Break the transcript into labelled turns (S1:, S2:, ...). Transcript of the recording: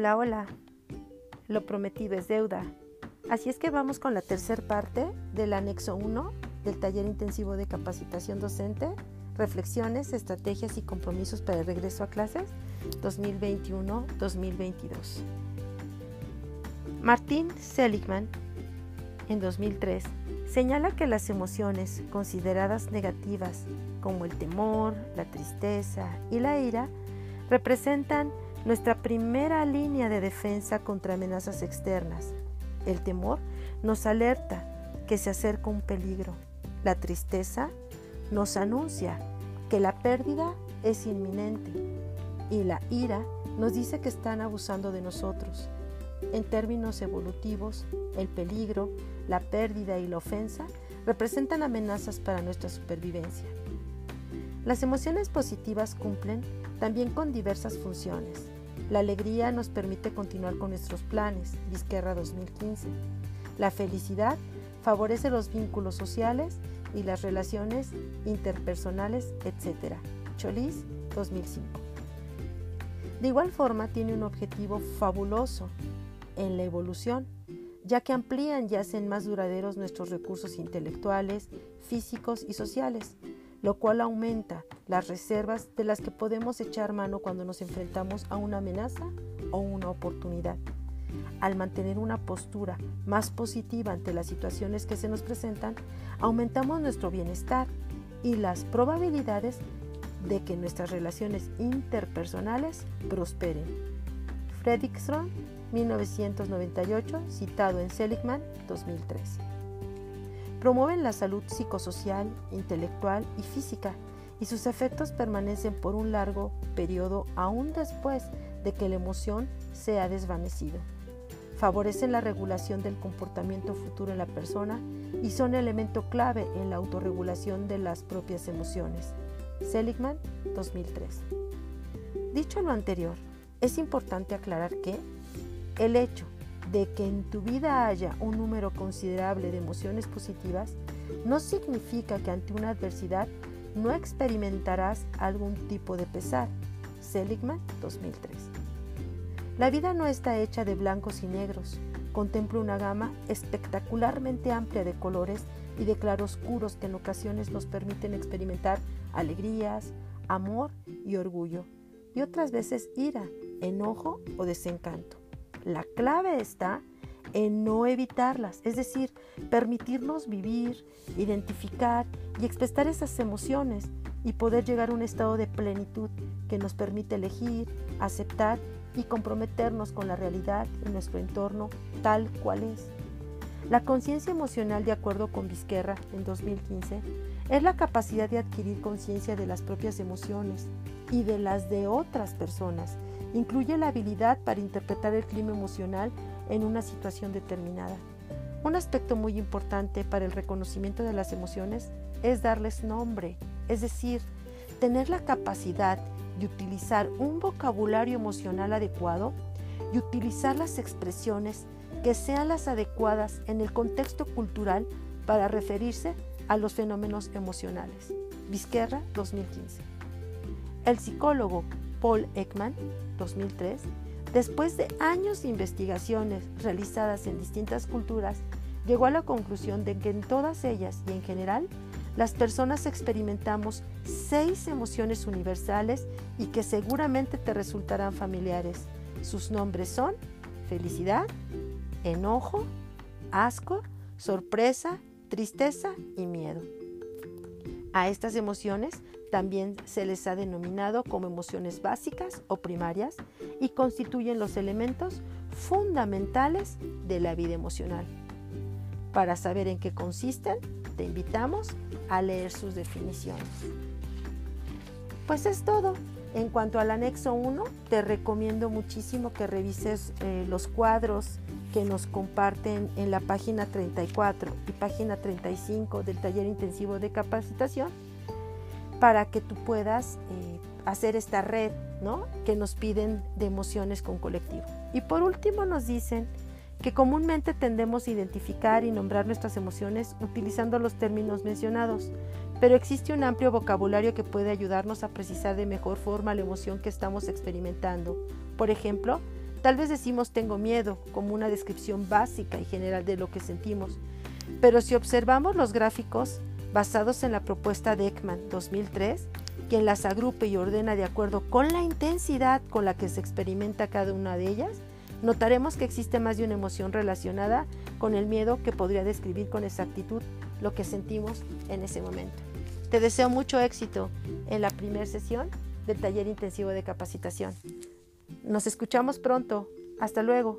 S1: Hola, hola. Lo prometido es deuda. Así es que vamos con la tercera parte del anexo 1 del taller intensivo de capacitación docente, reflexiones, estrategias y compromisos para el regreso a clases 2021-2022. Martín Seligman, en 2003, señala que las emociones consideradas negativas como el temor, la tristeza y la ira representan nuestra primera línea de defensa contra amenazas externas. El temor nos alerta que se acerca un peligro. La tristeza nos anuncia que la pérdida es inminente y la ira nos dice que están abusando de nosotros. En términos evolutivos, el peligro, la pérdida y la ofensa representan amenazas para nuestra supervivencia. Las emociones positivas cumplen también con diversas funciones. La alegría nos permite continuar con nuestros planes, Vizquerra 2015. La felicidad favorece los vínculos sociales y las relaciones interpersonales, etc. Cholis 2005. De igual forma, tiene un objetivo fabuloso en la evolución, ya que amplían y hacen más duraderos nuestros recursos intelectuales, físicos y sociales, lo cual aumenta las reservas de las que podemos echar mano cuando nos enfrentamos a una amenaza o una oportunidad. Al mantener una postura más positiva ante las situaciones que se nos presentan, aumentamos nuestro bienestar y las probabilidades de que nuestras relaciones interpersonales prosperen. Fredrickson, 1998, citado en Seligman, 2003. Promueven la salud psicosocial, intelectual y física, y sus efectos permanecen por un largo periodo aún después de que la emoción se ha desvanecido. Favorecen la regulación del comportamiento futuro en la persona y son elemento clave en la autorregulación de las propias emociones. Seligman, 2003. Dicho lo anterior, es importante aclarar que el hecho de que en tu vida haya un número considerable de emociones positivas no significa que ante una adversidad no experimentarás algún tipo de pesar. Seligman 2003. La vida no está hecha de blancos y negros. Contempla una gama espectacularmente amplia de colores y de claroscuros que en ocasiones nos permiten experimentar alegrías, amor y orgullo, y otras veces ira, enojo o desencanto. La clave está en no evitarlas, es decir, permitirnos vivir, identificar y expresar esas emociones y poder llegar a un estado de plenitud que nos permite elegir, aceptar y comprometernos con la realidad y nuestro entorno tal cual es. La conciencia emocional, de acuerdo con Vizquerra en 2015, es la capacidad de adquirir conciencia de las propias emociones y de las de otras personas. Incluye la habilidad para interpretar el clima emocional en una situación determinada. Un aspecto muy importante para el reconocimiento de las emociones es darles nombre, es decir, tener la capacidad de utilizar un vocabulario emocional adecuado y utilizar las expresiones que sean las adecuadas en el contexto cultural para referirse a los fenómenos emocionales. Vizquerra 2015. El psicólogo Paul Ekman 2003 Después de años de investigaciones realizadas en distintas culturas, llegó a la conclusión de que en todas ellas y en general, las personas experimentamos seis emociones universales y que seguramente te resultarán familiares. Sus nombres son felicidad, enojo, asco, sorpresa, tristeza y miedo. A estas emociones también se les ha denominado como emociones básicas o primarias y constituyen los elementos fundamentales de la vida emocional. Para saber en qué consisten, te invitamos a leer sus definiciones. Pues es todo. En cuanto al anexo 1, te recomiendo muchísimo que revises eh, los cuadros que nos comparten en la página 34 y página 35 del taller intensivo de capacitación para que tú puedas eh, hacer esta red ¿no? que nos piden de emociones con colectivo. Y por último nos dicen que comúnmente tendemos a identificar y nombrar nuestras emociones utilizando los términos mencionados, pero existe un amplio vocabulario que puede ayudarnos a precisar de mejor forma la emoción que estamos experimentando. Por ejemplo, Tal vez decimos tengo miedo como una descripción básica y general de lo que sentimos, pero si observamos los gráficos basados en la propuesta de Ekman 2003, quien las agrupe y ordena de acuerdo con la intensidad con la que se experimenta cada una de ellas, notaremos que existe más de una emoción relacionada con el miedo que podría describir con exactitud lo que sentimos en ese momento. Te deseo mucho éxito en la primera sesión del taller intensivo de capacitación. Nos escuchamos pronto. Hasta luego.